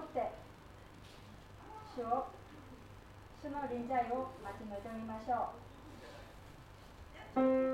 な心を持って主を主の臨在を待ち望みましょう。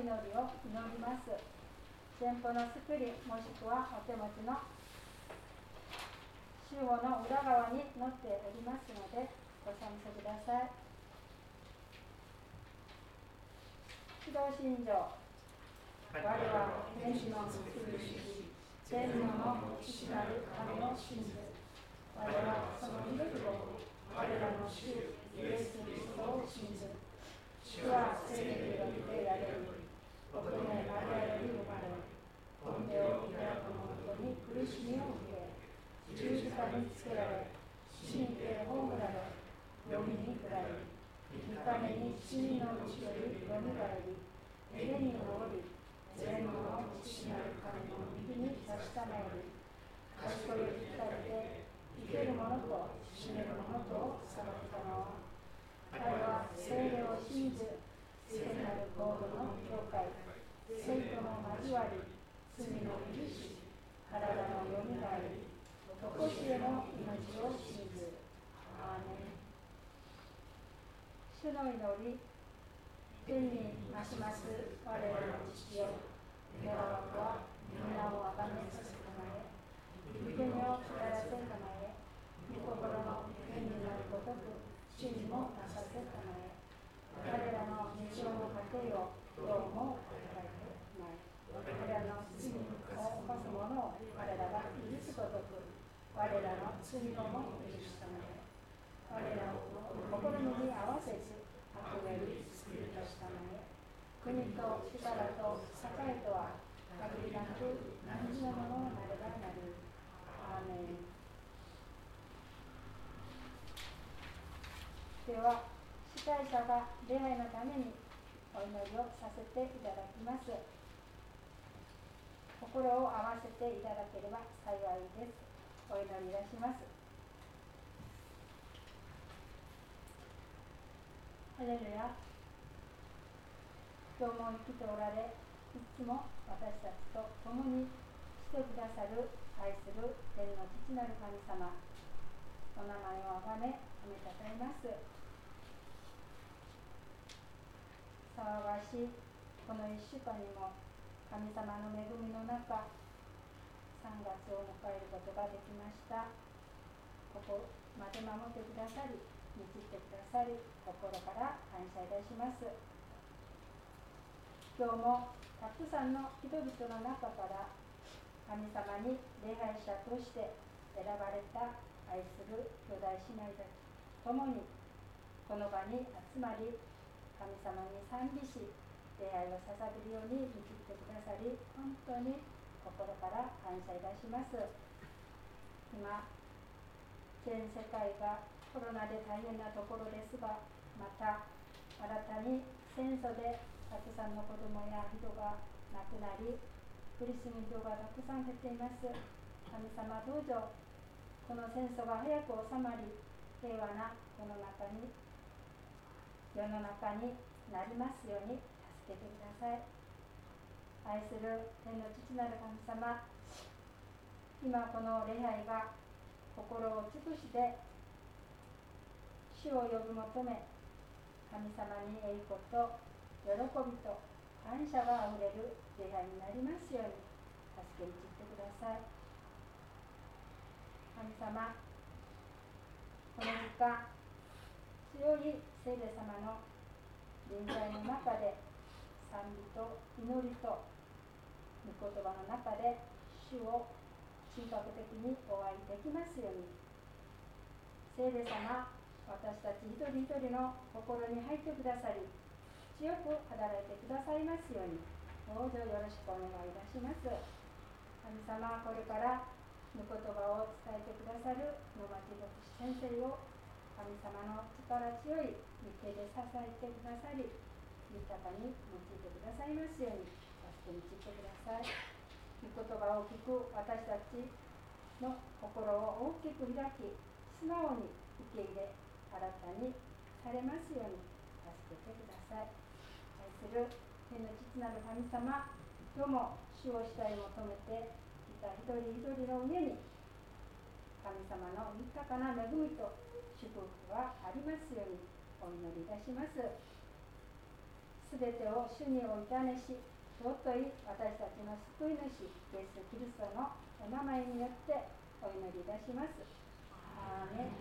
祈りを祈ります。前方のスクリもしくはお手持ちの主語の裏側に載っておりますのでご参照ください。指導信条。我は天使の美しい天皇の父なる神を信じ我はその威力を我らの主イエス・キリストを信ず主は聖霊によって得られる。乙女マリアより生まれ本手を開く者に苦しみを受け十字架につけられ死にて葬られ読みに下り三日目に死人のうちよりよみがえり家におり全能の父なる神の右に差しまり賢いに伝えて生ける者と死ねる者と裁くたの彼は聖霊を信ず聖なるゴールの教会生徒の交わり罪の許し体のよみがえり常しえの命を信ずアーメン主の祈り天に増します。我らの父よ願わくは皆をあがめさせたまえ御国を下らせたまえ御心の天になるごとく主にもなさせたまえ彼らの日常の家庭をどうも与えてまえ彼らの罪を犯す者を我らが許すごとく我らの罪をも許したまえ我らを心に合わせず悪より救い出したまえ国と力と栄とは限りなく何時のものなればなる。アーメン。では、司会者が礼拝のためにお祈りをさせていただきます。心を合わせていただければ幸いです。お祈りいたします。ハレルヤ今日も生きておられ、いつも私たちと共にしてくださる愛する天の父なる神様、お名前をあがめ、褒めたたえます。騒がしいこの1週間にも神様の恵みの中、3月を迎えることができました。ここまで守ってくださり、導いてくださり、心から感謝いたします。今日もたくさんの人々の中から神様に礼拝者として選ばれた愛する兄弟姉妹たちと共にこの場に集まり神様に賛美し礼拝を捧げるように導いてくださり本当に心から感謝いたします今全世界がコロナで大変なところですがまた新たに戦争でたくさんの子供や人が亡くなり、苦しむ人がたくさん減っています。神様どうぞ、この戦争が早く収まり、平和な世の中に、世の中になりますように助けてください。愛する天の父なる神様、今この礼拝が心を尽くして主を呼び求め神様に栄光と喜びと感謝があふれる礼拝になりますように助けに散ってください神様この3日強い聖霊様の臨在の中で賛美と祈りと御言葉の中で主を神格的にお会いできますように。聖霊様私たち一人一人の心に入ってくださり強く働いてくださいますように。どうぞよろしくお願いいたします。神様これから御言葉を伝えてくださる野町牧師先生を神様の力強い御手で支えてくださり豊かに用いてくださいますように助けに散ってください。御言葉を聞く私たちの心を大きく開き素直に受け入れ新たにされますように助けてください。愛する天の父なる神様今日も主をしたい求めていた一人一人の上に神様の豊かな恵みと祝福がありますようにお祈りいたします。すべてを主においたねし尊い私たちの救い主イエス・キリストのお名前によってお祈りいたします。アーメン。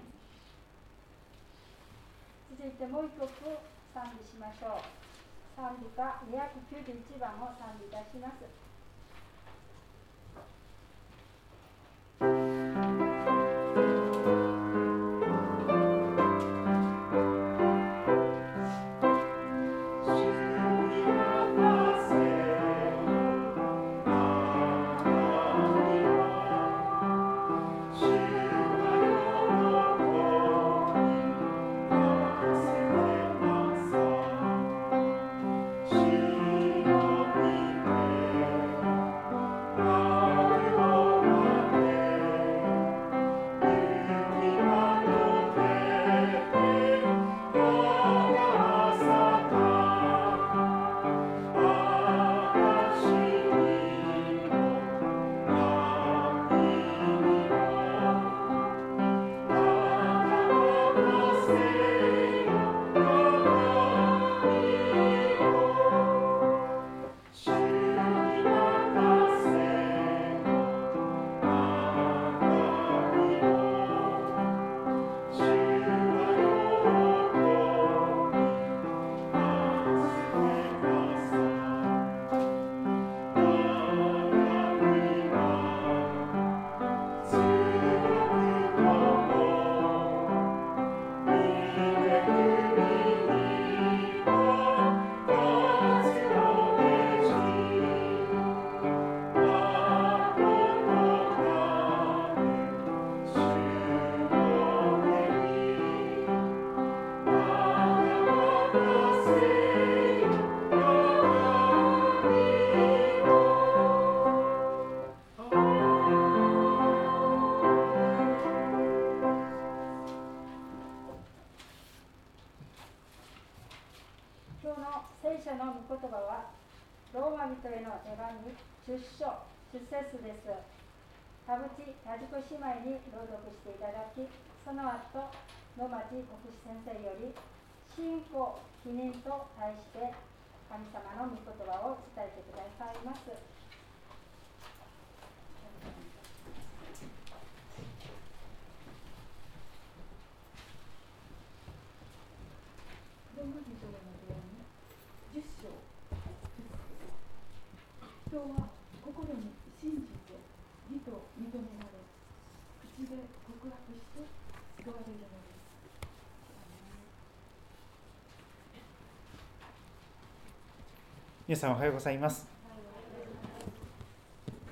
続いてもう一曲賛美しましょう。賛美歌291番を賛美いたします。人その後野町牧師先生より信仰記念と題して神様の御言葉を伝えてくださいます。ローマ人の？手紙10章人は心に信じて義と認められ口で告白して救われるのです皆さんおはようございます。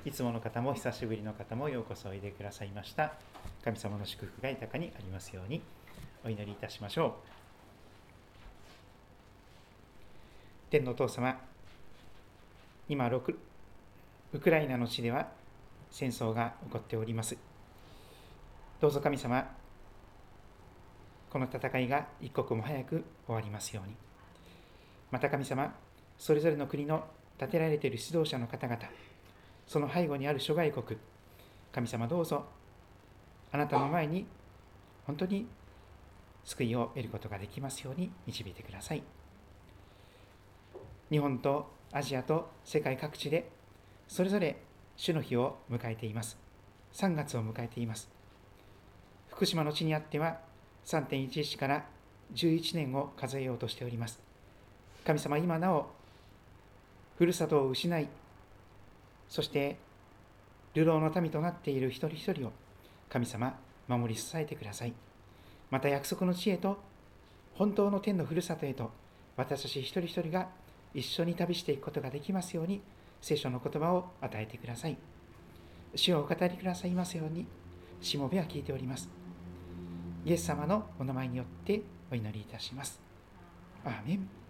いつもの方も久しぶりの方もようこそおいでくださいました。神様の祝福が豊かにありますように。お祈りいたしましょう。天のお父様今ウクライナの地では戦争が起こっております。どうぞ神様この戦いが一刻も早く終わりますように。また神様それぞれの国の立てられている指導者の方々。その背後にある諸外国。神様どうぞ。あなたの前に本当に救いを得ることができますように導いてください。日本とアジアと世界各地でそれぞれ主の日を迎えています。3月を迎えています。福島の地にあっては3.11から11年を数えようとしております。神様今なおふるさとを失いそして流浪の民となっている一人一人を神様守り支えてください。また約束の地へと本当の天のふるさとへと私たち一人一人が一緒に旅していくことができますように聖書の言葉を与えてください。主をお語りくださいますようにしもべは聞いております。イエス様のお名前によってお祈りいたします。アーメン。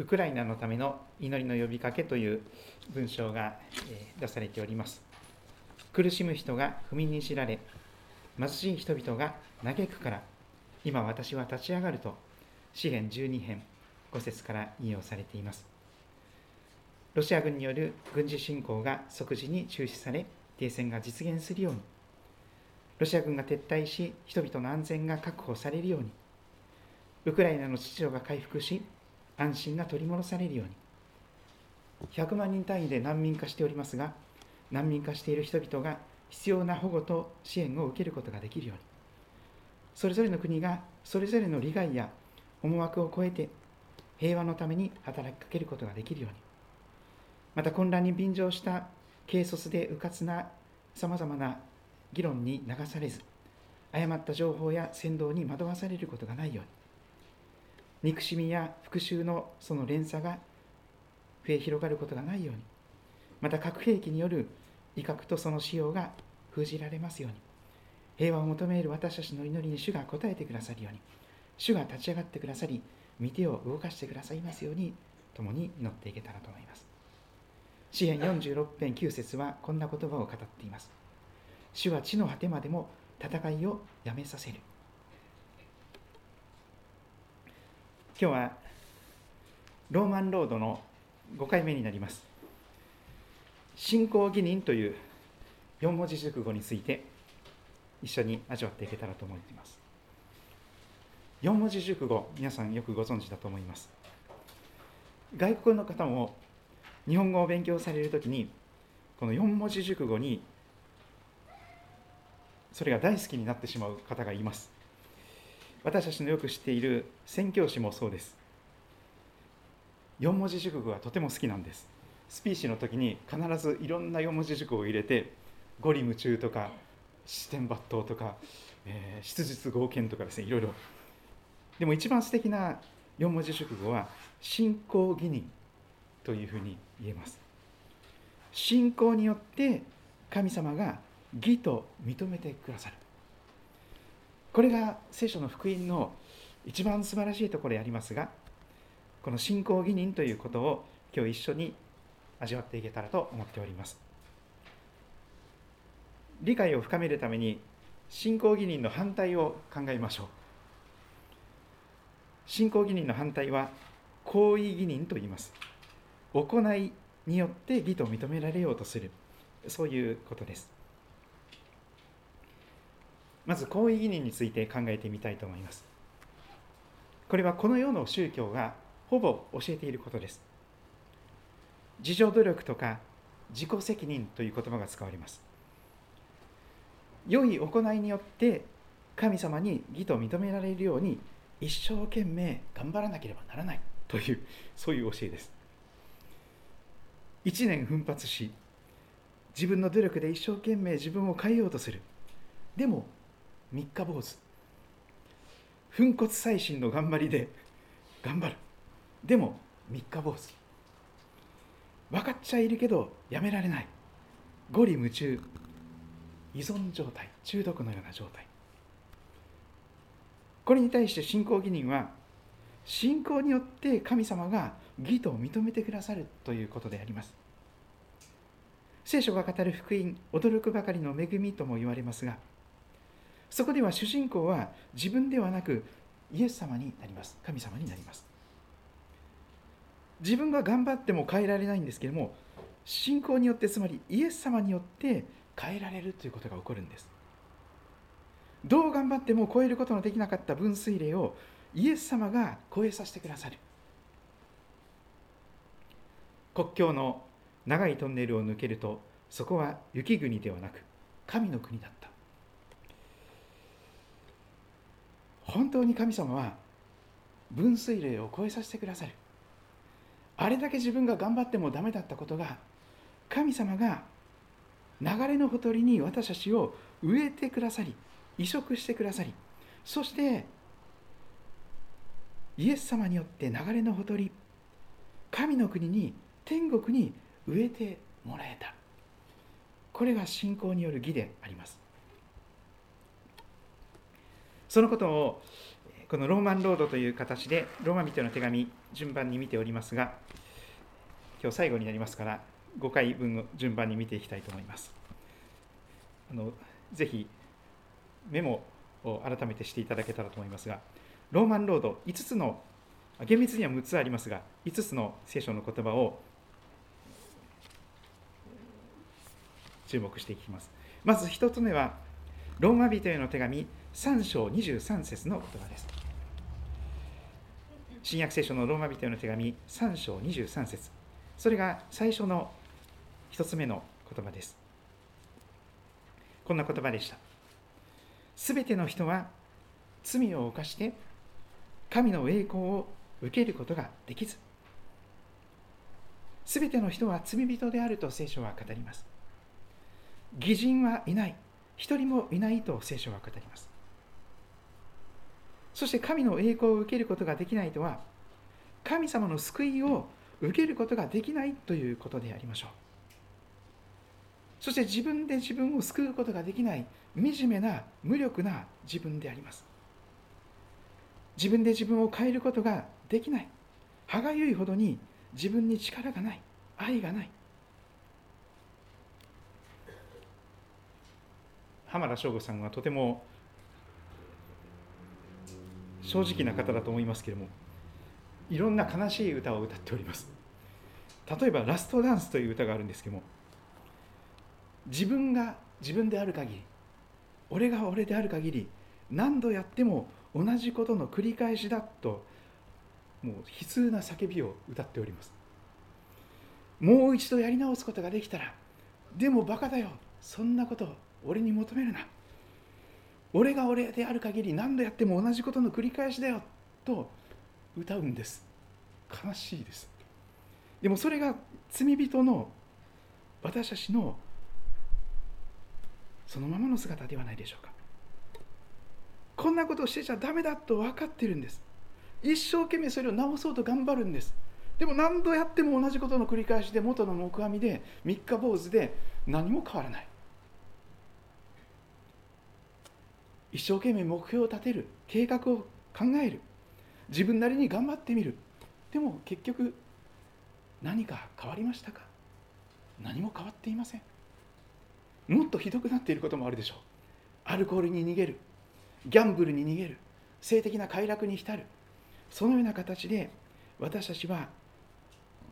ウクライナのための祈りの呼びかけという文章が出されております。苦しむ人が踏みにじられ、貧しい人々が嘆くから、今私は立ち上がると、詩篇12編5節から引用されています。ロシア軍による軍事侵攻が即時に中止され、停戦が実現するように、ロシア軍が撤退し、人々の安全が確保されるように、ウクライナの秩序が回復し、安心が取り戻されるように。100万人単位で難民化しておりますが難民化している人々が必要な保護と支援を受けることができるように。それぞれの国がそれぞれの利害や思惑を超えて平和のために働きかけることができるように。また混乱に便乗した軽率で迂闊なさまざまな議論に流されず誤った情報や先導に惑わされることがないように。憎しみや復讐のその連鎖が増え広がることがないように。また核兵器による威嚇とその使用が封じられますように。平和を求める私たちの祈りに主が応えてくださるように。主が立ち上がってくださり御手を動かしてくださいますように共に祈っていけたらと思います。詩篇46編9節はこんな言葉を語っています。主は地の果てまでも戦いをやめさせる。今日はローマンロードの5回目になります。信仰義人という4文字熟語について一緒に味わっていけたらと思っています。4文字熟語皆さんよくご存知だと思います。外国の方も日本語を勉強されるときにこの4文字熟語にそれが大好きになってしまう方がいます。私たちのよく知っている宣教師もそうです。4文字熟語がとても好きなんです。スピーチの時に必ずいろんな4文字熟語を入れて五里夢中とか視点抜刀とか、えー、質実合憲とかですねいろいろ。でも一番素敵な4文字熟語は信仰義人というふうに言えます。信仰によって神様が義と認めてくださる。これが聖書の福音の一番素晴らしいところでありますがこの信仰義人ということを今日一緒に味わっていけたらと思っております。理解を深めるために信仰義人の反対を考えましょう。信仰義人の反対は行為義人と言います。行いによって義と認められようとする。そういうことです。まず行為義人について考えてみたいと思います。これはこの世の宗教がほぼ教えていることです。自助努力とか自己責任という言葉が使われます。良い行いによって神様に義と認められるように一生懸命頑張らなければならないというそういう教えです。1年奮発し自分の努力で一生懸命自分を変えようとする。でも三日坊主。粉骨細心の頑張りで頑張る。でも三日坊主。分かっちゃいるけどやめられない。五里夢中。依存状態。中毒のような状態。これに対して信仰義人は信仰によって神様が義と認めてくださるということであります。聖書が語る福音驚くばかりの恵みとも言われますがそこでは主人公は自分ではなくイエス様になります。神様になります。自分が頑張っても変えられないんですけれども信仰によってつまりイエス様によって変えられるということが起こるんです。どう頑張っても超えることのできなかった分水嶺をイエス様が超えさせてくださる。国境の長いトンネルを抜けるとそこは雪国ではなく神の国だった。本当に神様は分水嶺を超えさせてくださる。あれだけ自分が頑張ってもダメだったことが神様が流れのほとりに私たちを植えてくださり移植してくださりそしてイエス様によって流れのほとり神の国に天国に植えてもらえた。これが信仰による義であります。そのことをこのローマンロードという形でローマ人の手紙順番に見ておりますが今日最後になりますから5回分の順番に見ていきたいと思います。あのぜひメモを改めてしていただけたらと思いますがローマンロード5つの厳密には6つありますが5つの聖書の言葉を注目していきます。まず1つ目はローマ人への手紙3章23節の言葉です。新約聖書のローマ人への手紙3章23節。それが最初の1つ目の言葉です。こんな言葉でした。すべての人は罪を犯して神の栄光を受けることができず。すべての人は罪人であると聖書は語ります。義人はいない。一人もいないと聖書は語ります。そして神の栄光を受けることができないとは神様の救いを受けることができないということでありましょう。そして自分で自分を救うことができない惨めな無力な自分であります。自分で自分を変えることができない。歯がゆいほどに自分に力がない。愛がない。浜田省吾さんはとても正直な方だと思いますけれどもいろんな悲しい歌を歌っております。例えば「ラストダンス」という歌があるんですけども自分が自分である限り俺が俺である限り何度やっても同じことの繰り返しだともう悲痛な叫びを歌っております。もう一度やり直すことができたらでもバカだよそんなこと俺に求めるな。俺が俺である限り何度やっても同じことの繰り返しだよと歌うんです。悲しいです。でもそれが罪人の私たちのそのままの姿ではないでしょうか。こんなことをしてちゃダメだと分かってるんです。一生懸命それを直そうと頑張るんです。でも何度やっても同じことの繰り返しで元の木阿弥で三日坊主で何も変わらない。一生懸命目標を立てる計画を考える。自分なりに頑張ってみる。でも結局何か変わりましたか？何も変わっていません。もっとひどくなっていることもあるでしょう。アルコールに逃げる。ギャンブルに逃げる。性的な快楽に浸る。そのような形で私たちは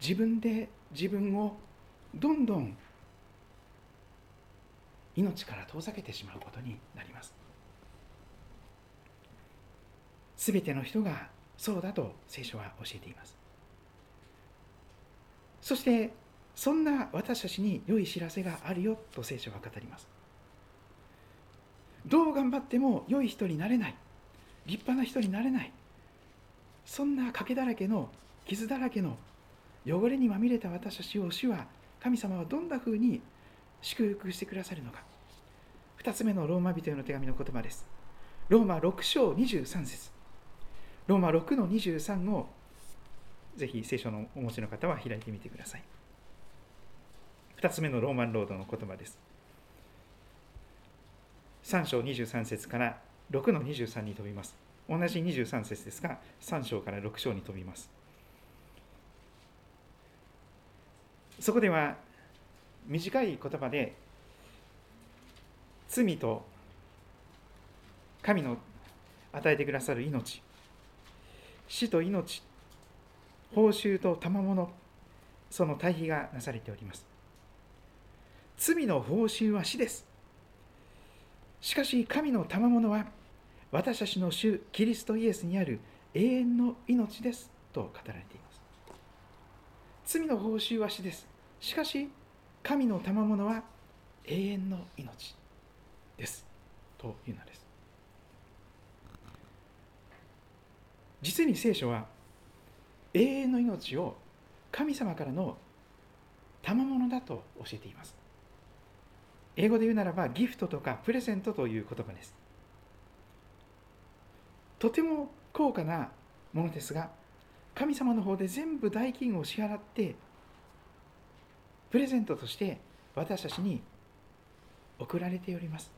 自分で自分をどんどん命から遠ざけてしまうことになります。すべての人がそうだと聖書は教えています。そしてそんな私たちに良い知らせがあるよと聖書は語ります。どう頑張っても良い人になれない。立派な人になれない。そんな賭けだらけの傷だらけの汚れにまみれた私たちを主は神様はどんなふうに祝福してくださるのか。2つ目のローマ人への手紙の言葉です。ローマ6章23節。ローマ6の23をぜひ聖書のお持ちの方は開いてみてください。2つ目のローマンロードの言葉です。3章23節から6の23に飛びます。同じ23節ですが3章から6章に飛びます。そこでは短い言葉で罪と神の与えてくださる命。死と命報酬と賜物その対比がなされております。罪の報酬は死です。しかし神の賜物は私たちの主キリストイエスにある永遠の命ですと語られています。罪の報酬は死です。しかし神の賜物は永遠の命です。というのです。実に聖書は永遠の命を神様からの賜物だと教えています。英語で言うならばギフトとかプレゼントという言葉です。とても高価なものですが神様の方で全部代金を支払ってプレゼントとして私たちに送られております。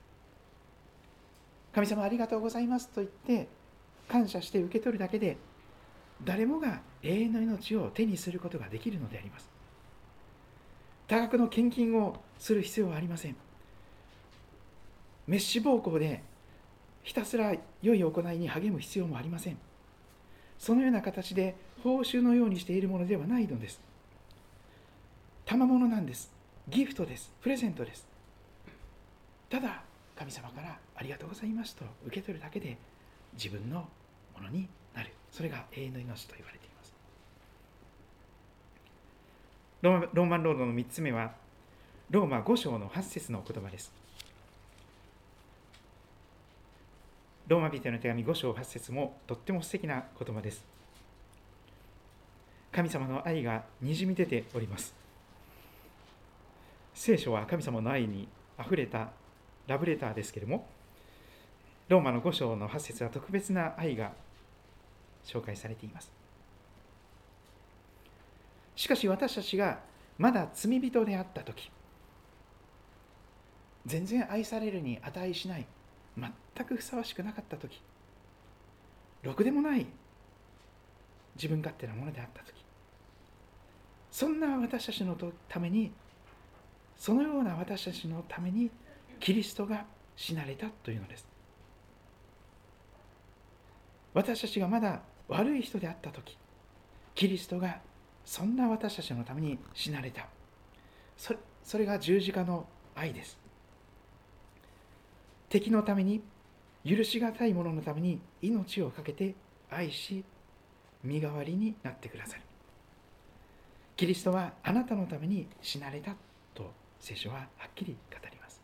神様ありがとうございますと言って感謝して受け取るだけで誰もが永遠の命を手にすることができるのであります。多額の献金をする必要はありません。メッシ暴行でひたすら良い行いに励む必要もありません。そのような形で報酬のようにしているものではないのです。賜物なんです。ギフトです。プレゼントです。ただ神様からありがとうございますと受け取るだけで自分のものになる。それが永遠の命と言われています。ローマンロードの3つ目はローマ5章の8節の言葉です。ローマ人への手紙5章8節もとっても素敵な言葉です。神様の愛がにじみ出ております。聖書は神様の愛にあふれたラブレターですけれどもローマの5章の8節は特別な愛が紹介されています。しかし私たちがまだ罪人であった時全然愛されるに値しない全くふさわしくなかった時ろくでもない自分勝手なものであった時そんな私たちのためにそのような私たちのためにキリストが死なれたというのです。私たちがまだ悪い人であった時キリストがそんな私たちのために死なれた。それそれが十字架の愛です。敵のために許しがたい者のために命を懸けて愛し身代わりになってくださる。キリストはあなたのために死なれたと聖書ははっきり語ります。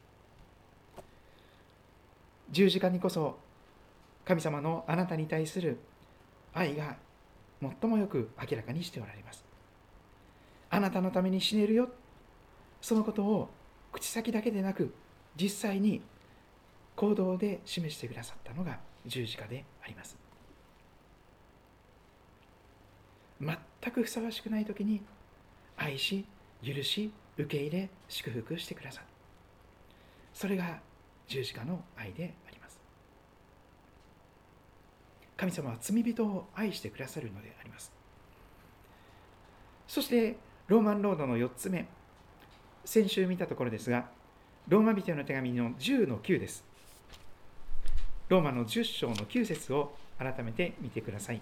十字架にこそ神様のあなたに対する愛が最もよく明らかにしておられます。あなたのために死ねるよ。そのことを口先だけでなく実際に行動で示してくださったのが十字架であります。全くふさわしくない時に愛し許し受け入れ祝福してくださるそれが十字架の愛で神様は罪人を愛してくださるのであります。そしてローマンロードの4つ目。先週見たところですがローマ人の手紙の10の9です。ローマの10章の9節を改めて見てください。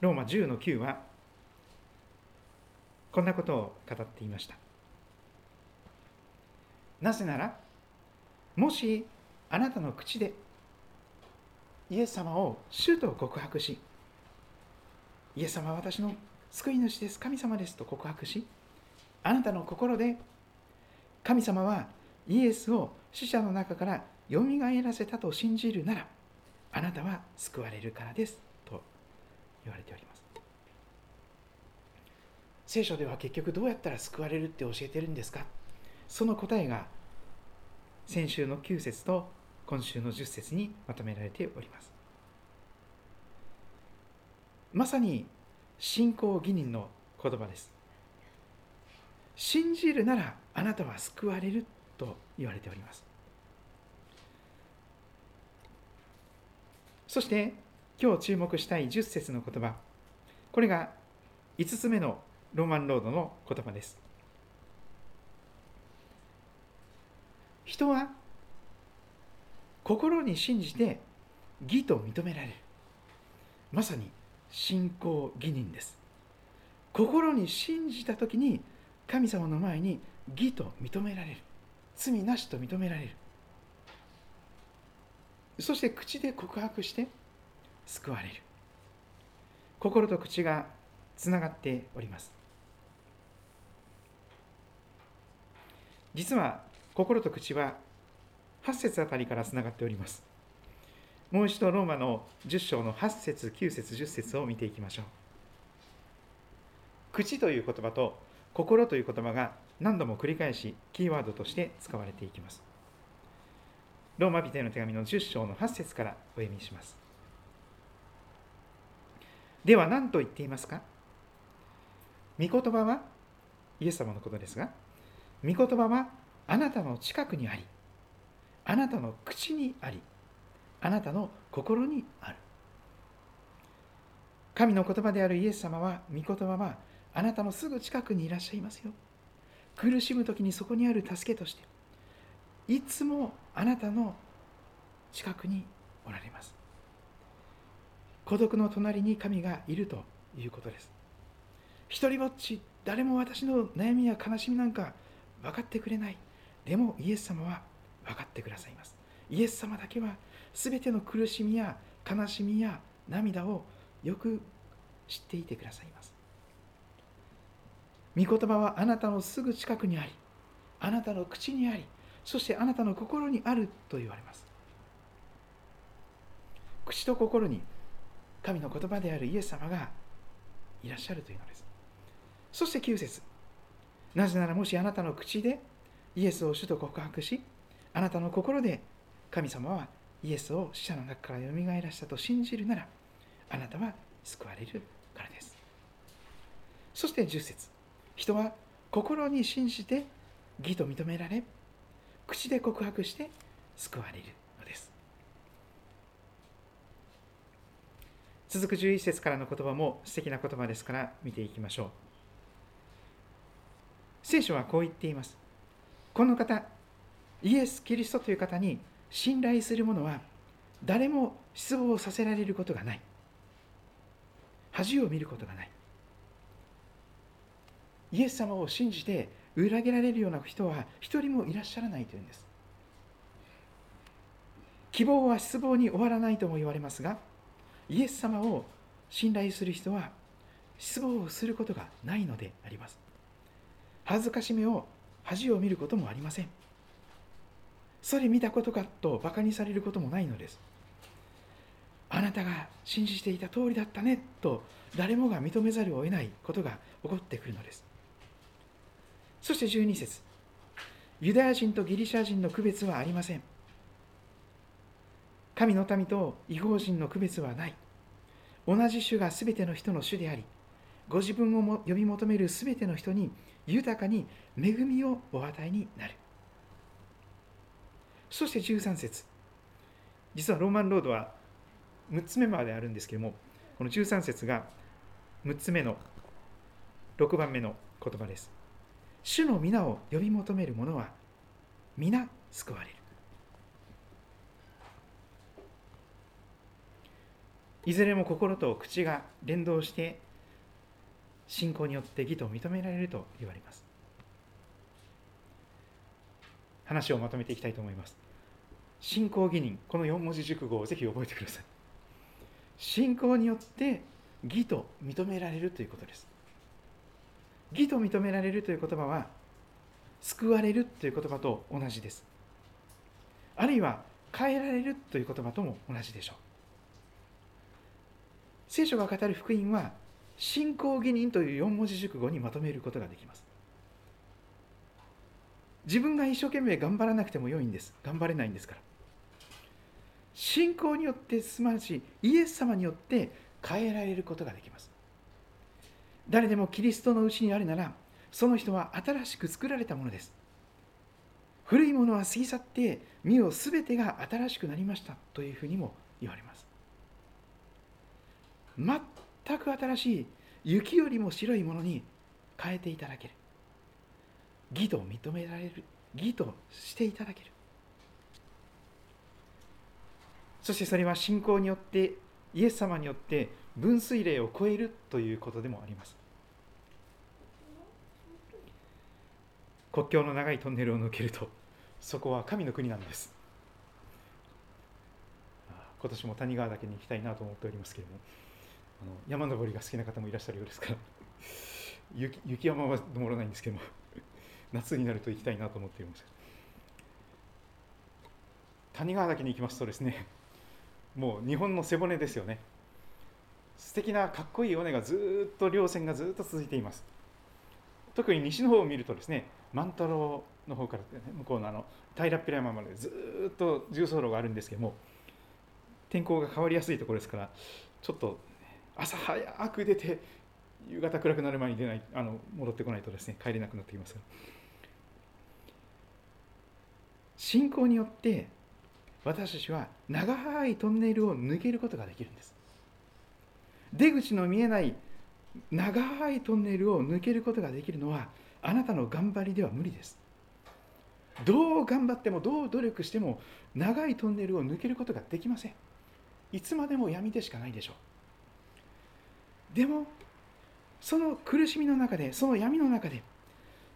ローマ10の9はこんなことを語っていました。なぜなら、もしあなたの口でイエス様を主と告白し、イエス様は私の救い主です、神様ですと告白し、あなたの心で神様はイエスを死者の中からよみがえらせたと信じるなら、あなたは救われるからですと言われております聖書では結局どうやったら救われるって教えてるんですか？その答えが先週の9節と今週の10節にまとめられております。まさに信仰義人の言葉です。信じるならあなたは救われると言われております。そして今日注目したい10節の言葉。これが5つ目のローマンロードの言葉です。人は心に信じて義と認められる。まさに信仰義人です。心に信じた時に神様の前に義と認められる。罪なしと認められる。そして口で告白して救われる。心と口がつながっております。実は心と口は8節あたりからつながっております。もう一度ローマの10章の8節9節10節を見ていきましょう。口という言葉と心という言葉が何度も繰り返しキーワードとして使われていきます。ローマ人への手紙の10章の8節からお読みします。では何と言っていますか？御言葉はイエス様のことですが御言葉はあなたの近くにありあなたの口にありあなたの心にある。神の言葉であるイエス様は御言葉はあなたのすぐ近くにいらっしゃいますよ。苦しむ時にそこにある助けとしていつもあなたの近くにおられます。孤独の隣に神がいるということです。一りぼっち誰も私の悩みや悲しみなんか分かってくれない。でもイエス様は分かってくださいます。イエス様だけは全ての苦しみや悲しみや涙をよく知っていてくださいます。御言葉はあなたのすぐ近くにありあなたの口にありそしてあなたの心にあると言われます。口と心に神の言葉であるイエス様がいらっしゃるというのです。そして9節。なぜならもしあなたの口でイエスを主と告白しあなたの心で神様はイエスを死者の中からよみがえらしたと信じるならあなたは救われるからです。そして10節人は心に信じて義と認められ口で告白して救われるのです。続く11節からの言葉も素敵な言葉ですから見ていきましょう。聖書はこう言っています。この方イエス・キリストという方に信頼する者は誰も失望させられることがない。恥を見ることがない。イエス様を信じて裏切られるような人は一人もいらっしゃらないというんです。希望は失望に終わらないとも言われますがイエス様を信頼する人は失望をすることがないのであります。恥ずかしめを恥を見ることもありません。それ見たことかと馬鹿にされることもないのです。あなたが信じていた通りだったねと誰もが認めざるを得ないことが起こってくるのです。そして12節。ユダヤ人とギリシャ人の区別はありません。神の民と違法人の区別はない。同じ種が全ての人の種でありご自分をも呼び求める全ての人に豊かに恵みをお与えになる。そして13節。実はローマンロードは6つ目まであるんですけどもこの13節が6つ目の6番目の言葉です。主の皆を呼び求める者は皆救われる。いずれも心と口が連動して信仰によって義と認められると言われます。話をまとめていきたいと思います。信仰義人この4文字熟語をぜひ覚えてください。信仰によって義と認められるということです。義と認められるという言葉は救われるという言葉と同じです。あるいは変えられるという言葉とも同じでしょう。聖書が語る福音は信仰義人という4文字熟語にまとめることができます。自分が一生懸命頑張らなくても良いんです。頑張れないんですから。信仰によってすなわちイエス様によって変えられることができます。誰でもキリストのうちにあるならその人は新しく作られたものです。古いものは過ぎ去って身を全てが新しくなりましたというふうにも言われます。全く新しい雪よりも白いものに変えていただける。義と認められる。義としていただける。そしてそれは信仰によってイエス様によって分水嶺を超えるということでもあります。国境の長いトンネルを抜けるとそこは神の国なんです。今年も谷川岳に行きたいなと思っておりますけれども。あの山登りが好きな方もいらっしゃるようですから。雪雪山は登らないんですけども 夏になると行きたいなと思っています。谷川岳に行きますとですねもう日本の背骨ですよね。素敵なかっこいい尾根がずっと稜線がずっと続いています。特に西の方を見るとですね万太郎の方から向こうのあの平っぺら山までずっと重走路があるんですけども天候が変わりやすいところですからちょっと朝早く出て夕方暗くなる前に出ないあの戻ってこないとですね帰れなくなってきます信仰によって私たちは長いトンネルを抜けることができるんです。出口の見えない長いトンネルを抜けることができるのはあなたの頑張りでは無理です。どう頑張ってもどう努力しても長いトンネルを抜けることができません。いつまでも闇でしかないでしょう。でもその苦しみの中でその闇の中で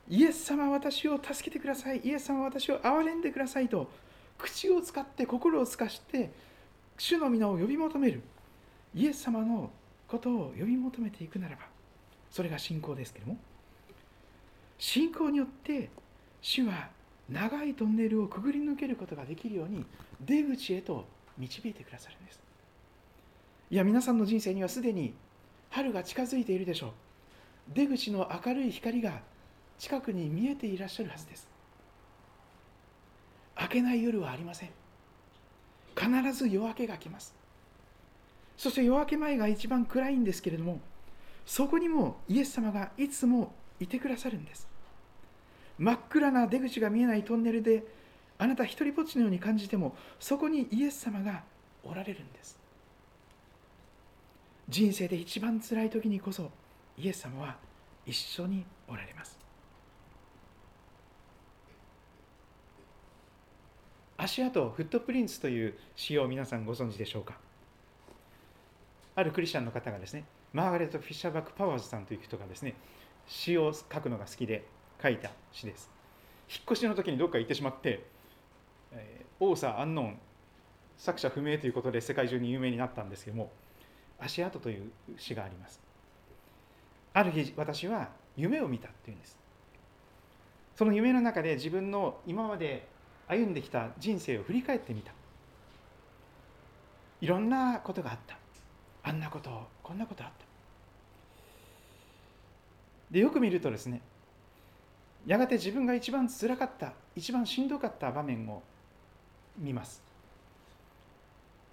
イエス様私を助けてくださいイエス様私を憐れんでくださいと口を使って心を透かして主の皆を呼び求めるイエス様のことを呼び求めていくならばそれが信仰ですけれども信仰によって主は長いトンネルをくぐり抜けることができるように出口へと導いてくださるんです。いや皆さんの人生にはすでに春が近づいているでしょう。出口の明るい光が近くに見えていらっしゃるはずです。明けない夜はありません。必ず夜明けが来ます。そして夜明け前が一番暗いんですけれどもそこにもイエス様がいつもいてくださるんです。真っ暗な出口が見えないトンネルであなた一りぼっちのように感じてもそこにイエス様がおられるんです。人生で一番辛い時にこそイエス様は一緒におられます。足跡フットプリンツという詩を皆さんご存知でしょうか？あるクリスチャンの方がですねマーガレット・フィッシャーバック・パワーズさんという人がですね詩を書くのが好きで書いた詩です。引っ越しの時にどっか行ってしまって「えー、オーサー・アンノン」作者不明ということで世界中に有名になったんですけども「足跡」という詩があります。ある日私は夢を見たっていうんです。その夢の中で自分の今まで歩んできた人生を振り返ってみた。いろんなことがあった。あんなことこんなことあった。でよく見るとですねやがて自分が一番つらかった一番しんどかった場面を見ます。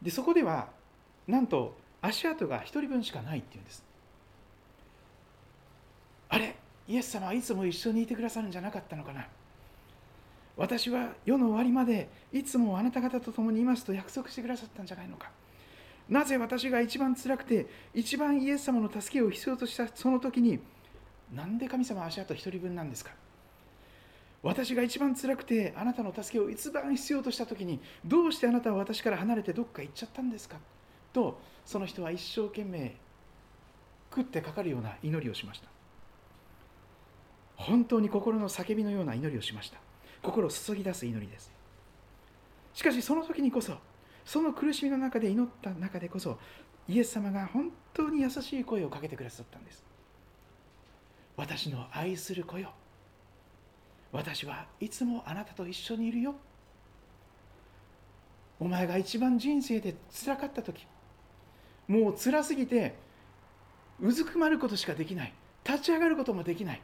でそこではなんと足跡が一人分しかないっていうんです。あれイエス様はいつも一緒にいてくださるんじゃなかったのかな。私は世の終わりまでいつもあなた方と共にいますと約束してくださったんじゃないのか。なぜ私が一番辛くて一番イエス様の助けを必要としたその時になんで神様足跡一人分なんですか。私が一番辛くてあなたの助けを一番必要とした時にどうしてあなたは私から離れてどっか行っちゃったんですか。とその人は一生懸命食ってかかるような祈りをしました。本当に心の叫びのような祈りをしました。心を注ぎ出す祈りです。しかしその時にこそその苦しみの中で祈った中でこそイエス様が本当に優しい声をかけてくださったんです。私の愛する子よ。私はいつもあなたと一緒にいるよ。お前が一番人生でつらかった時もう辛すぎてうずくまることしかできない。立ち上がることもできない。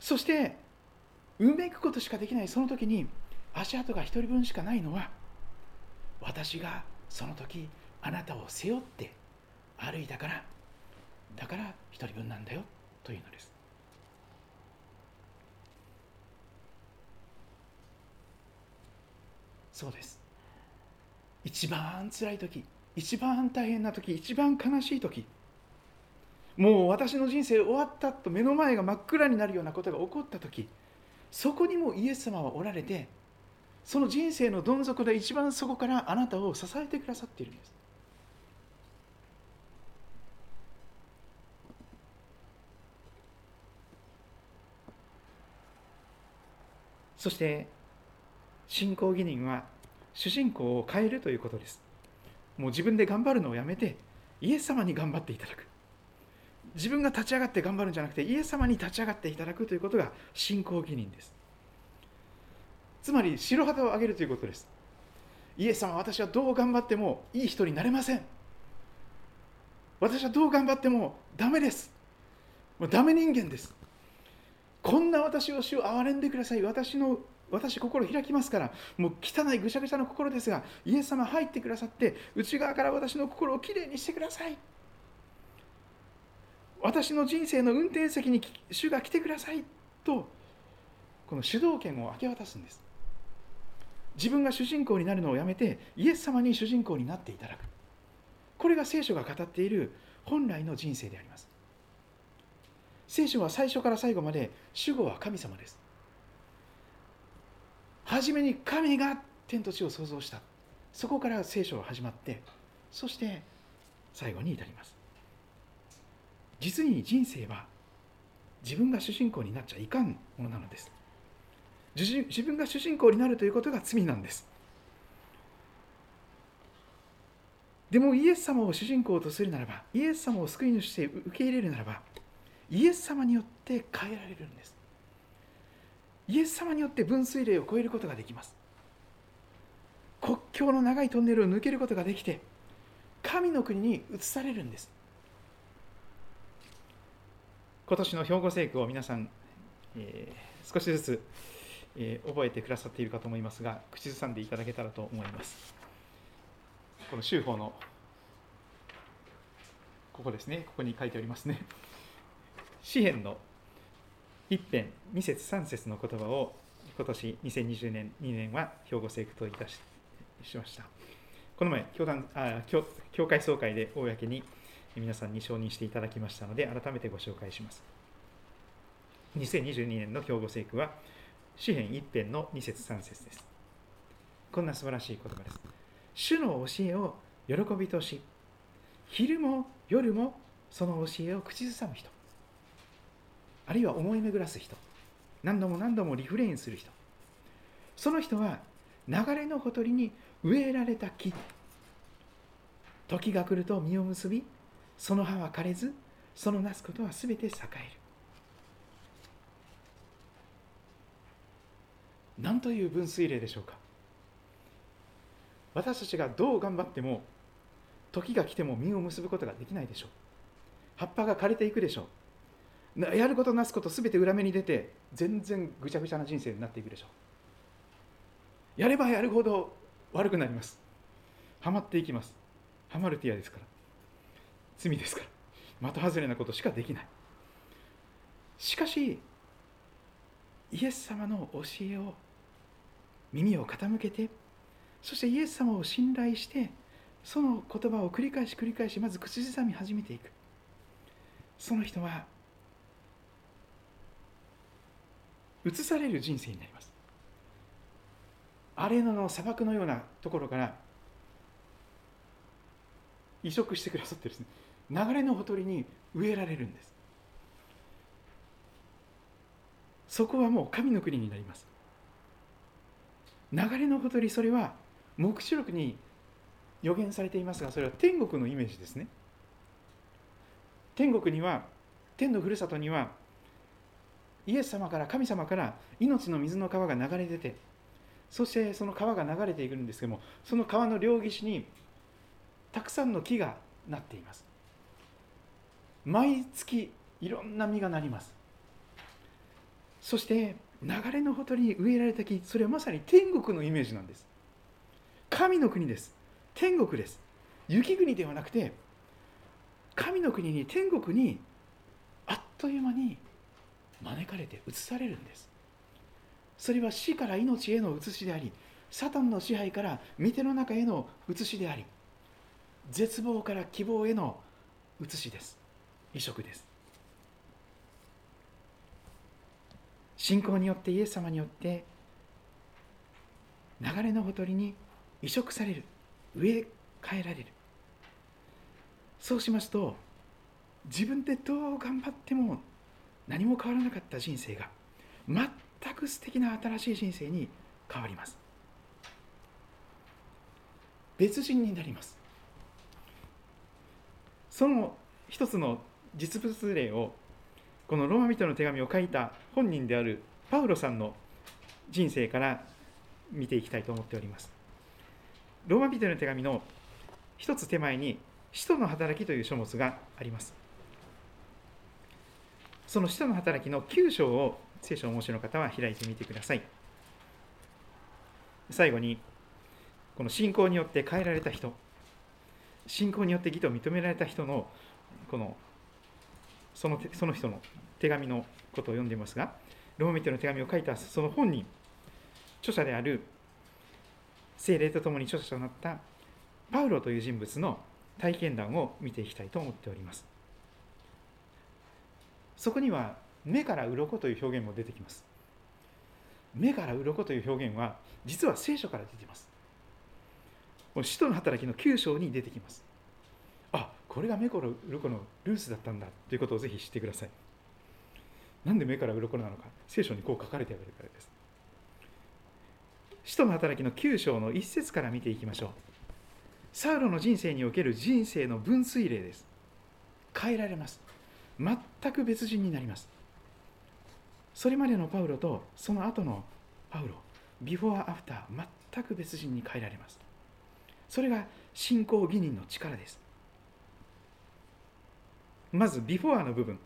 そしてうめくことしかできない。その時に足跡が一人分しかないのは私がその時あなたを背負って歩いたからだから一人分なんだよ。というのです。そうです。一番辛い時一番大変な時一番悲しい時。もう私の人生終わったと目の前が真っ暗になるようなことが起こった時。そこにもイエス様はおられてその人生のどん底で一番そこからあなたを支えてくださっているんです。そして信仰義人は主人公を変えるということです。もう自分で頑張るのをやめてイエス様に頑張っていただく。自分が立ち上がって頑張るんじゃなくてイエス様に立ち上がっていただくということが信仰義人です。つまり白旗を上げるということです。イエス様私はどう頑張ってもいい人になれません。私はどう頑張ってもダメです。もうダメ人間です。こんな私を主を憐れんでください。私の私心開きますからもう汚いぐしゃぐしゃの心ですがイエス様入ってくださって内側から私の心をきれいにしてください。私の人生の運転席に主が来てください。とこの主導権を明け渡すんです。自分が主人公になるのをやめてイエス様に主人公になっていただく。これが聖書が語っている本来の人生であります。聖書は最初から最後まで主語は神様です。初めに神が天と地を創造した。そこから聖書は始まってそして最後に至ります。実に人生は自分が主人公になっちゃいかんものなのです。自分が主人公になるということが罪なんです。でもイエス様を主人公とするならばイエス様を救い主として受け入れるならばイエス様によって変えられるんです。イエス様によって分水嶺を越えることができます。国境の長いトンネルを抜けることができて神の国に移されるんです。今年の兵庫聖句を皆さん、えー、少しずつ、えー、覚えてくださっているかと思いますが口ずさんでいただけたらと思います。この州法のここですね。ここに書いておりますね。詩篇の一編二節三節の言葉を今年2020年2年は兵庫聖句といたししました。この前教団あ教教会総会で公に皆さんに承認していただきましたので改めてご紹介します。2022年の兵庫聖句は詩篇一編の2節3節です。こんな素晴らしい言葉です。主の教えを喜びとし昼も夜もその教えを口ずさむ人。あるいは思い巡らす人。何度も何度もリフレインする人。その人は流れのほとりに植えられた木。時が来ると実を結びその葉は枯れずそのなすことはすべて栄える。何という分水嶺でしょうか。私たちがどう頑張っても時が来ても実を結ぶことができないでしょう。葉っぱが枯れていくでしょう。やることなすことすべて裏目に出て全然ぐちゃぐちゃな人生になっていくでしょう。やればやるほど悪くなります。ハマっていきます。ハマるティアですから。罪ですから。的外れなことしかできない。しかしイエス様の教えを耳を傾けてそしてイエス様を信頼してその言葉を繰り返し繰り返しまず口ずさみ始めていく。その人は移される人生になります。アレナの砂漠のようなところから移植してくださってですね流れのほとりに植えられるんです。そこはもう神の国になります。流れのほとりそれは黙示録に予言されていますがそれは天国のイメージですね。天国には天のふるさとにはイエス様から神様から命の水の川が流れ出てそしてその川が流れていくんですけどもその川の両岸にたくさんの木がなっています。毎月いろんな実がなります。そして流れのほとりに植えられた木それはまさに天国のイメージなんです。神の国です。天国です。雪国ではなくて神の国に天国にあっという間に招かれて移されるんです。それは死から命への移しでありサタンの支配から御手の中への移しであり絶望から希望への移しです。移植です。信仰によってイエス様によって流れのほとりに移植される。植え替えられる。そうしますと自分でどう頑張っても何も変わらなかった人生が全く素敵な新しい人生に変わります。別人になります。その一つの実物例をこのローマ人の手紙を書いた本人であるパウロさんの人生から見ていきたいと思っております。ローマ人の手紙の一つ手前に使徒の働きという書物があります。その使徒の働きの9章を聖書をお持ちの方は開いてみてください。最後にこの信仰によって変えられた人。信仰によって義と認められた人のこのそのその人の手紙のことを読んでいますがローミテの手紙を書いたその本人著者である聖霊とともに著者となったパウロという人物の体験談を見ていきたいと思っております。そこには目から鱗という表現も出てきます。目から鱗という表現は実は聖書から出ています。使徒の働きの9章に出てきます。あこれが目から鱗のルースだったんだ。ということをぜひ知ってください。なんで目から鱗なのか。聖書にこう書かれてあるからです。使徒の働きの9章の1節から見ていきましょう。サウロの人生における人生の分水嶺です。変えられます。全く別人になります。それまでのパウロとその後のパウロビフォーアフター全く別人に変えられます。それが信仰義認の力です。まずビフォーの部分。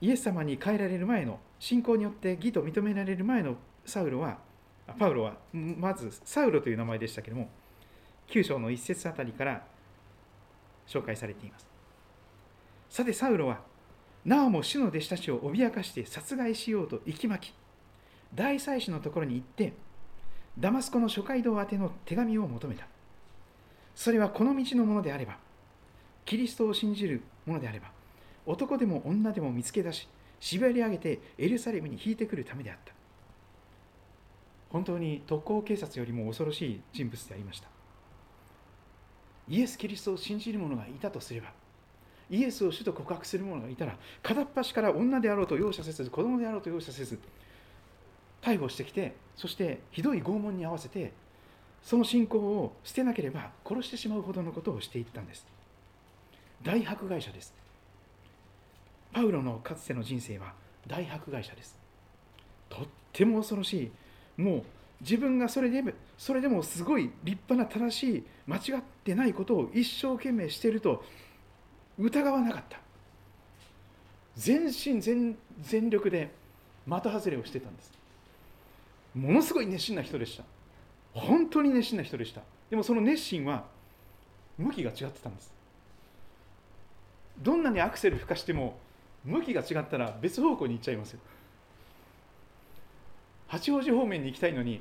イエス様に変えられる前の信仰によって義と認められる前のサウロはパウロはまずサウロという名前でしたけども9章の一節あたりから紹介されています。さてサウロはなおも主の弟子たちを脅かして殺害しようと息巻き大祭司のところに行ってダマスコの諸街道宛ての手紙を求めた。それはこの道のものであればキリストを信じるものであれば男でも女でも見つけ出し縛り上げてエルサレムに引いてくるためであった。本当に特攻警察よりも恐ろしい人物でありました。イエス・キリストを信じる者がいたとすればイエスを主と告白する者がいたら片っ端から女であろうと容赦せず子供であろうと容赦せず逮捕してきてそしてひどい拷問に合わせてその信仰を捨てなければ殺してしまうほどのことをしていったんです。大迫害者です。パウロのかつての人生は大迫害者です。とっても恐ろしい。もう自分がそれでそれでもすごい立派な正しい間違ってないことを一生懸命していると疑わなかった。全身全全力で的外れをしてたんです。ものすごい熱心な人でした。本当に熱心な人でした。でもその熱心は向きが違ってたんです。どんなにアクセル吹かしても向きが違ったら別方向に行っちゃいますよ。八王子方面に行きたいのに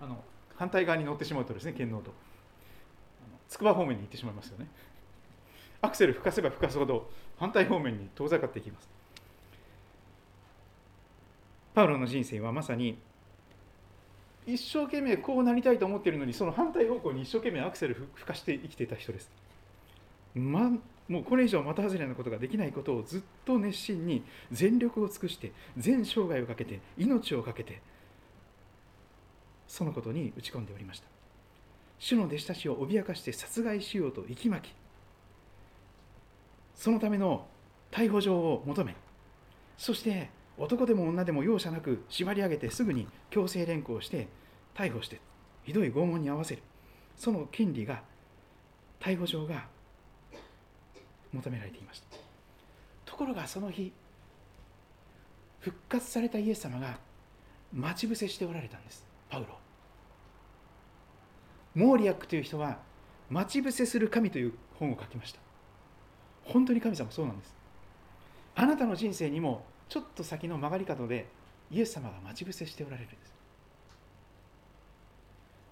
あの反対側に乗ってしまうとですね県道と。筑波方面に行ってしまいますよね。アクセル吹かせば吹かすほど反対方面に遠ざかっていきます。パウロの人生はまさに一生懸命こうなりたいと思っているのにその反対方向に一生懸命アクセル吹かして生きていた人です、ま、もうこれ以上また外れなことができないことをずっと熱心に全力を尽くして全生涯をかけて命をかけてそのことに打ち込んでおりました。主の弟子たちを脅かして殺害しようと息巻きそのための逮捕状を求めそして男でも女でも容赦なく縛り上げてすぐに強制連行して逮捕してひどい拷問に合わせる。その権利が逮捕状が求められていました。ところがその日復活されたイエス様が待ち伏せしておられたんです。パウロ。モーリアックという人は待ち伏せする神という本を書きました。本当に神様そうなんです。あなたの人生にもちょっと先の曲がり角でイエス様が待ち伏せしておられるんです。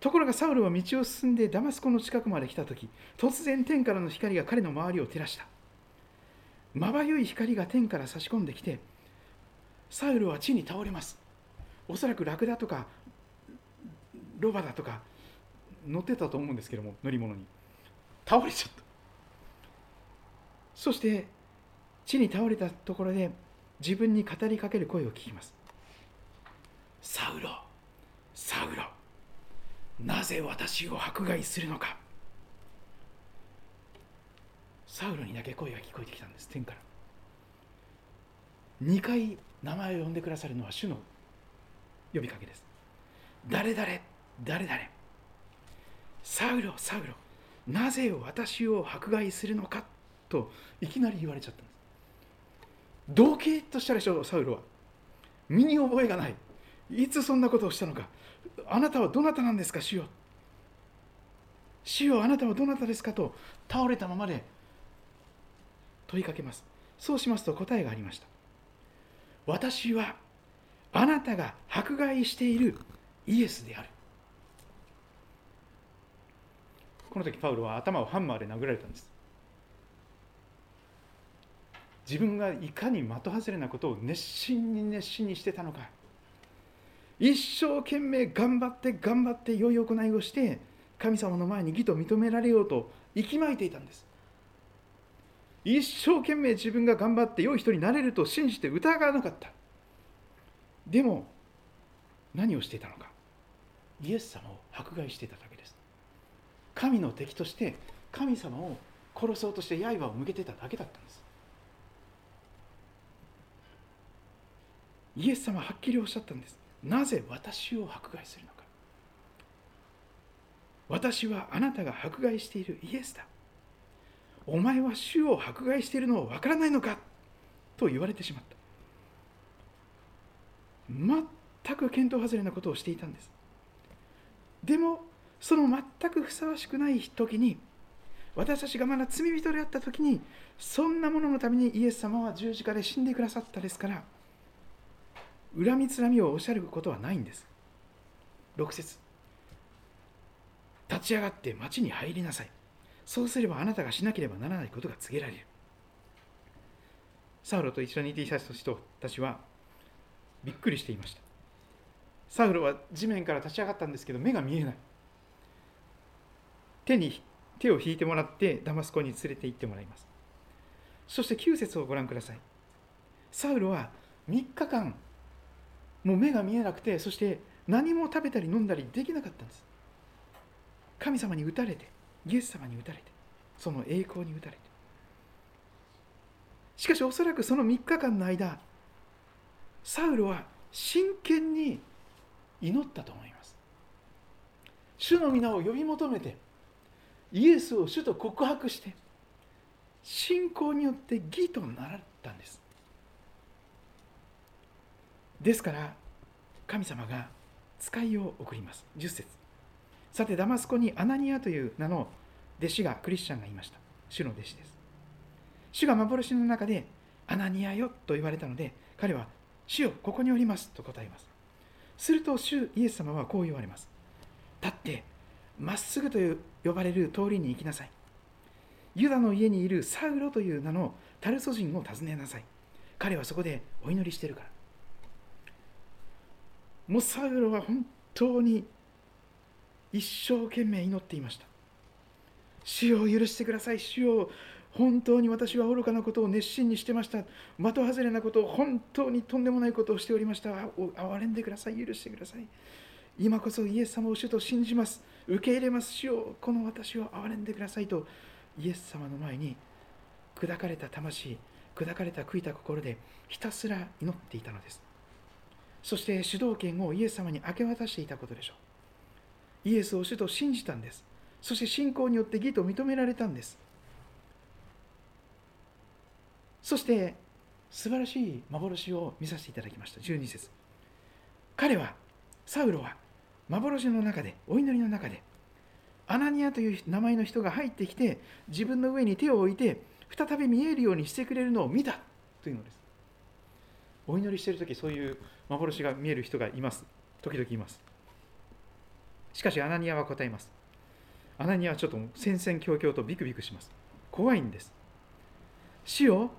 ところがサウルは道を進んでダマスコの近くまで来た時突然天からの光が彼の周りを照らした。まばゆい光が天から差し込んできてサウルは地に倒れます。おそらくラクダとかロバだとか乗ってたと思うんですけども乗り物に。倒れちゃった。そして地に倒れたところで自分に語りかける声を聞きます。サウロサウロなぜ私を迫害するのか。サウロにだけ声が聞こえてきたんです天から。2回名前を呼んでくださるのは主の呼びかけです。誰々誰々。サウロサウロなぜ私を迫害するのか。といきなり言われちゃったんです。同型としたでしょうサウロは。身に覚えがない。いつそんなことをしたのか。あなたはどなたなんですか主よ。主よあなたはどなたですかと倒れたままで問いかけます。そうしますと答えがありました。私はあなたが迫害しているイエスである。この時パウロは頭をハンマーで殴られたんです。自分がいかに的外れなことを熱心に熱心にしてたのか。一生懸命頑張って頑張って良い行いをして神様の前に義と認められようと息巻いていたんです。一生懸命自分が頑張って良い人になれると信じて疑わなかった。でも何をしていたのか。イエス様を迫害していただけです。神の敵として神様を殺そうとして刃を向けてただけだったんです。イエス様はっきりおっしゃったんです。なぜ私を迫害するのか。私はあなたが迫害しているイエスだ。お前は主を迫害しているのをわからないのか。と言われてしまった。全く見当外れなことをしていたんです。でもその全くふさわしくない時に私たちがまだ罪人であった時にそんなもののためにイエス様は十字架で死んでくださったですから恨みつらみをおっしゃることはないんです。6節。立ち上がって町に入りなさい。そうすればあなたがしなければならないことが告げられる。サウロと一緒にいていた人たちはびっくりしていました。サウロは地面から立ち上がったんですけど目が見えない。手に手を引いてもらってダマスコに連れて行ってもらいます。そして9節をご覧ください。サウロは3日間もう目が見えなくてそして何も食べたり飲んだりできなかったんです。神様に打たれてイエス様に打たれてその栄光に打たれて。しかしおそらくその3日間の間サウルは真剣に祈ったと思います。主の皆を呼び求めてイエスを主と告白して信仰によって義となったんです。ですから神様が使いを送ります。10節。さてダマスコにアナニアという名の弟子がクリスチャンがいました。主の弟子です。主が幻の中でアナニアよと言われたので彼は主よここにおりますと答えます。すると主イエス様はこう言われます。だってまっすぐという呼ばれる通りに行きなさい。ユダの家にいるサウロという名のタルソ人を訪ねなさい。彼はそこでお祈りしてるから。もうサウロは本当に一生懸命祈っていました。主を許してください。主を本当に私は愚かなことを熱心にしてました。的外れなことを本当にとんでもないことをしておりました。憐れんでください。許してください。今こそイエス様を主と信じます。受け入れます。主をこの私を憐れんでくださいと。イエス様の前に砕かれた魂砕かれた悔いた心でひたすら祈っていたのです。そして主導権をイエス様に明け渡していたことでしょう。イエスを主と信じたんです。そして信仰によって義と認められたんです。そして素晴らしい幻を見させていただきました。12節。彼はサウロは幻の中でお祈りの中でアナニアという名前の人が入ってきて自分の上に手を置いて再び見えるようにしてくれるのを見たというのです。お祈りしている時そういう幻が見える人がいます。時々います。しかしアナニアは答えます。アナニアはちょっと戦々恐々とビクビクします。怖いんです。死を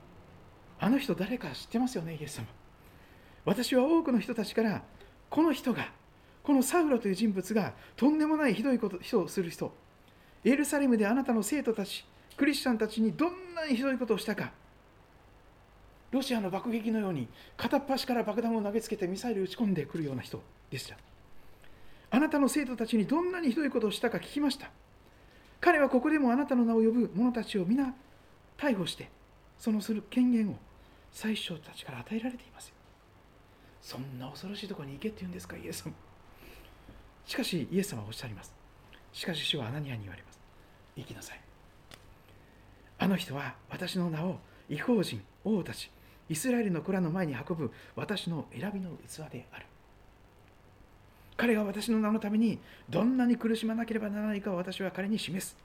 あの人誰か知ってますよねイエス様。私は多くの人たちからこの人がこのサウロという人物がとんでもないひどいこと人をする人。エルサレムであなたの生徒たちクリスチャンたちにどんなにひどいことをしたかロシアの爆撃のように片っ端から爆弾を投げつけてミサイル撃ち込んでくるような人でした。あなたの生徒たちにどんなにひどいことをしたか聞きました。彼はここでもあなたの名を呼ぶ者たちを皆逮捕してそのする権限を最初たちから与えられています。そんな恐ろしいところに行けって言うんですかイエス様。しかしイエス様はおっしゃいます。しかし主はアナニアに言われます。行きなさい。あの人は私の名を違法人王たちイスラエルの子らの前に運ぶ私の選びの器である。彼が私の名のためにどんなに苦しまなければならないかを私は彼に示す。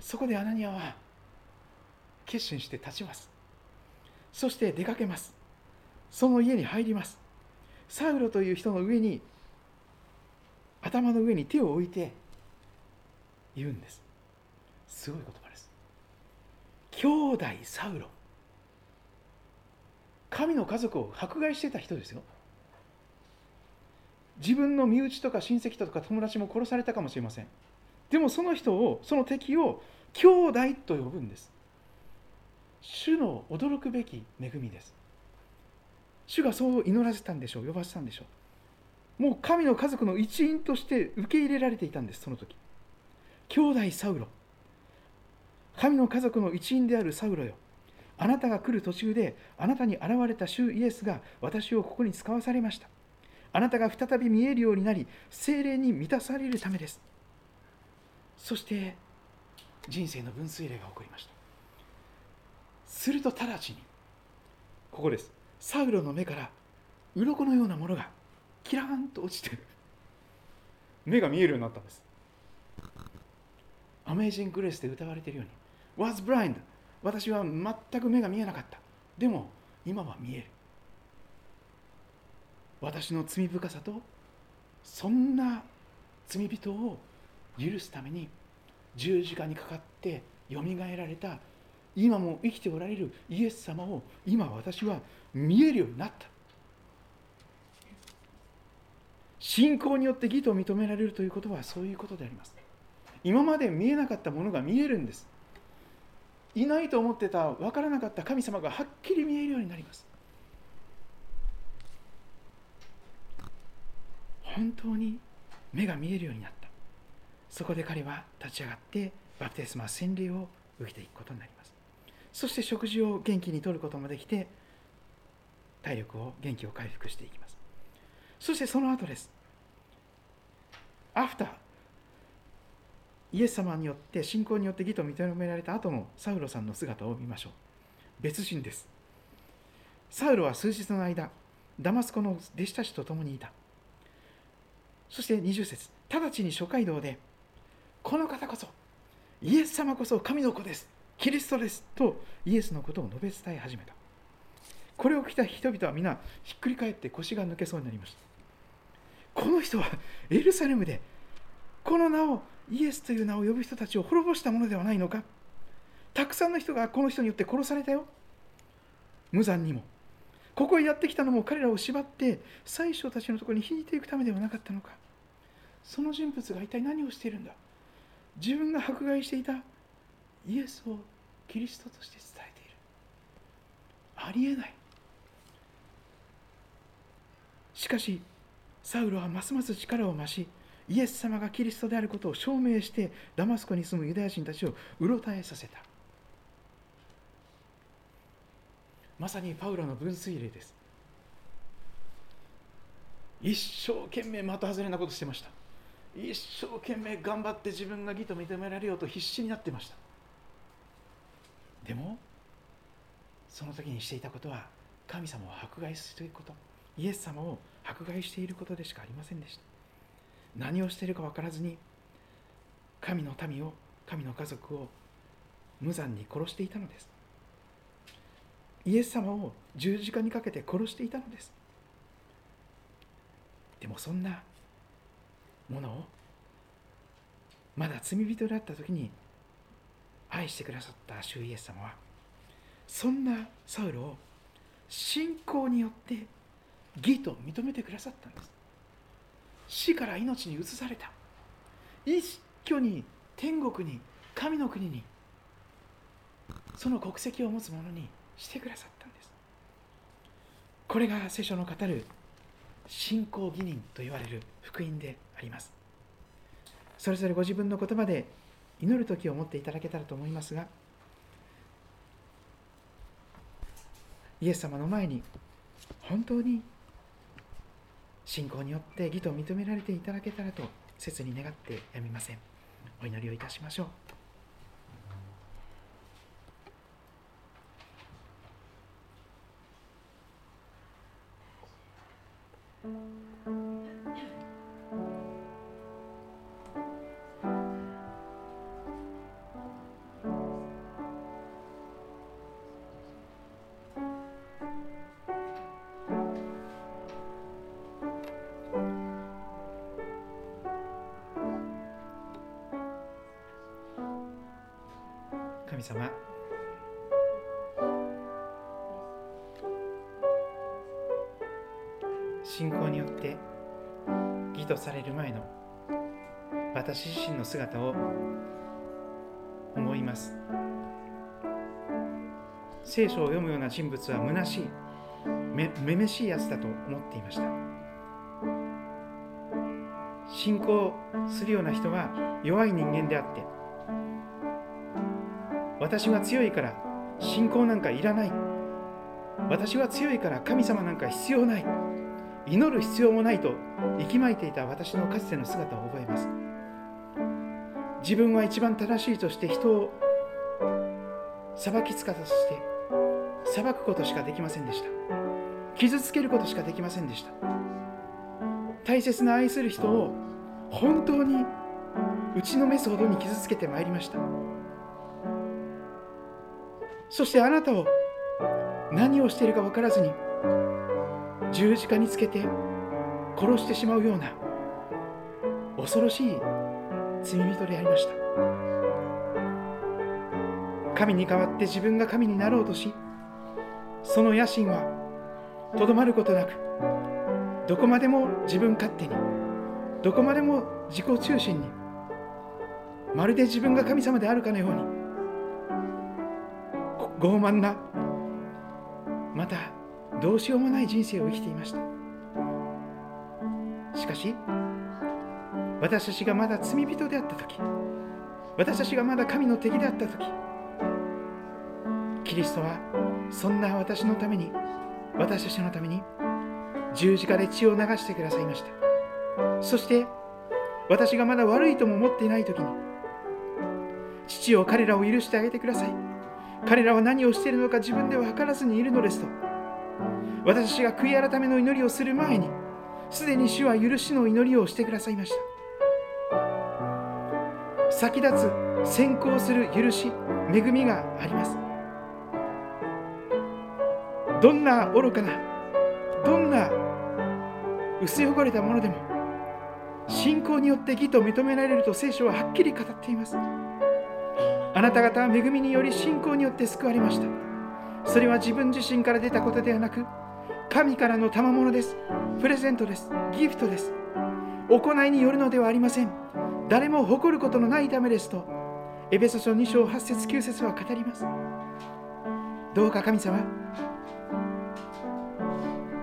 そこでアナニアは決心して立ちます。そして出かけます。その家に入ります。サウロという人の上に頭の上に手を置いて言うんです。すごい言葉です。兄弟サウロ。神の家族を迫害してた人ですよ。自分の身内とか親戚とか友達も殺されたかもしれません。でもその人をその敵を兄弟と呼ぶんです。主の驚くべき恵みです。主がそう祈らせたんでしょう。呼ばせたんでしょう。もう神の家族の一員として受け入れられていたんですその時。兄弟サウロ。神の家族の一員であるサウロよ。あなたが来る途中であなたに現れた主イエスが私をここに使わされました。あなたが再び見えるようになり精霊に満たされるためです。そして人生の分水嶺が起こりました。すると直ちにここです。サウロの目から鱗のようなものがキラーンと落ちて目が見えるようになったんです。アメージング・グレースで歌われているように was blind 私は全く目が見えなかった。でも今は見える。私の罪深さとそんな罪人を許すために十字架にかかってよみがえられた今も生きておられるイエス様を今私は見えるようになった。信仰によって義と認められるということはそういうことであります。今まで見えなかったものが見えるんです。いないと思ってた分からなかった神様がはっきり見えるようになります。本当に目が見えるようになった。そこで彼は立ち上がってバプテスマ洗礼を受けていくことになります。そして食事を元気にとることもできて体力を元気を回復していきます。そしてその後です。アフターイエス様によって信仰によって義と認められた後のサウロさんの姿を見ましょう。別人ですサウロは数日の間ダマスコの弟子たちと共にいた。そして20節直ちに諸街道でこの方こそイエス様こそ神の子ですキリストですとイエスのことを述べ伝え始めた。これを聞いた人々は皆ひっくり返って腰が抜けそうになりました。この人はエルサレムでこの名をイエスという名を呼ぶ人たちを滅ぼしたものではないのか？たくさんの人がこの人によって殺されたよ。無残にも。ここへやってきたのも彼らを縛って最初たちのところに引いていくためではなかったのか？その人物が一体何をしているんだ？自分が迫害していたイエスをキリストとして伝えている。ありえない。しかしサウロはますます力を増しイエス様がキリストであることを証明してダマスコに住むユダヤ人たちをうろたえさせた。まさにパウロの分水嶺です。一生懸命的外れなことしてました。一生懸命頑張って自分が義と認められようと必死になってました。でもその時にしていたことは神様を迫害するということイエス様を迫害していることでしかありませんでした。何をしているか分からずに神の民を神の家族を無残に殺していたのです。イエス様を十字架にかけて殺していたのです。でもそんなものをまだ罪人であった時に愛してくださった主イエス様はそんなサウロを信仰によって義と認めてくださったんです。死から命に移された。一挙に天国に神の国にその国籍を持つ者にしてくださったんです。これが聖書の語る信仰義人と言われる福音であります。それぞれご自分の言葉で祈る時を持っていただけたらと思いますがイエス様の前に本当に信仰によって義と認められていただけたらと切に願ってやみません。お祈りをいたしましょう。される前の私自身の姿を思います。聖書を読むような人物は虚しいめめめしいやつだと思っていました。信仰するような人は弱い人間であって私は強いから信仰なんかいらない。私は強いから神様なんか必要ない。祈る必要もないと息巻いていた私のかつての姿を覚えます。自分は一番正しいとして人を裁きつかとして裁くことしかできませんでした。傷つけることしかできませんでした。大切な愛する人を本当に打ちのめすほどに傷つけてまいりました。そしてあなたを何をしているか分からずに十字架につけて殺してしまうような恐ろしい罪人でありました。神に代わって自分が神になろうとしその野心はとどまることなくどこまでも自分勝手にどこまでも自己中心にまるで自分が神様であるかのように傲慢なまたどうしようもない人生を生きていました。しかし私たちがまだ罪人であった時私たちがまだ神の敵であった時キリストはそんな私のために私たちのために十字架で血を流してくださいました。そして私がまだ悪いとも思っていない時に父を彼らを許してあげてください。彼らは何をしているのか自分では分からずにいるのですと私が悔い改めの祈りをする前にすでに主は許しの祈りをしてくださいました。先立つ先行する許し恵みがあります。どんな愚かなどんな薄汚れたものでも信仰によって義と認められると聖書ははっきり語っています。あなた方は恵みにより信仰によって救われました。それは自分自身から出たことではなく神からの賜物です。プレゼントです。ギフトです。行いによるのではありません。誰も誇ることのないためですとエベソ書2章8節9節は語ります。どうか神様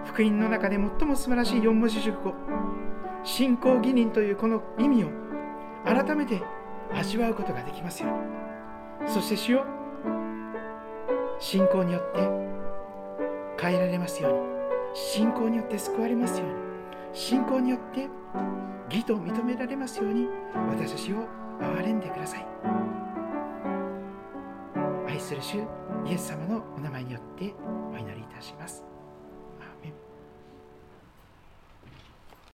福音の中で最も素晴らしい四文字熟語信仰義人というこの意味を改めて味わうことができますように。そして主よ信仰によって変えられますように。信仰によって救われますように。信仰によって義と認められますように私たちを憐れんでください。愛する主イエス様のお名前によってお祈りいたします。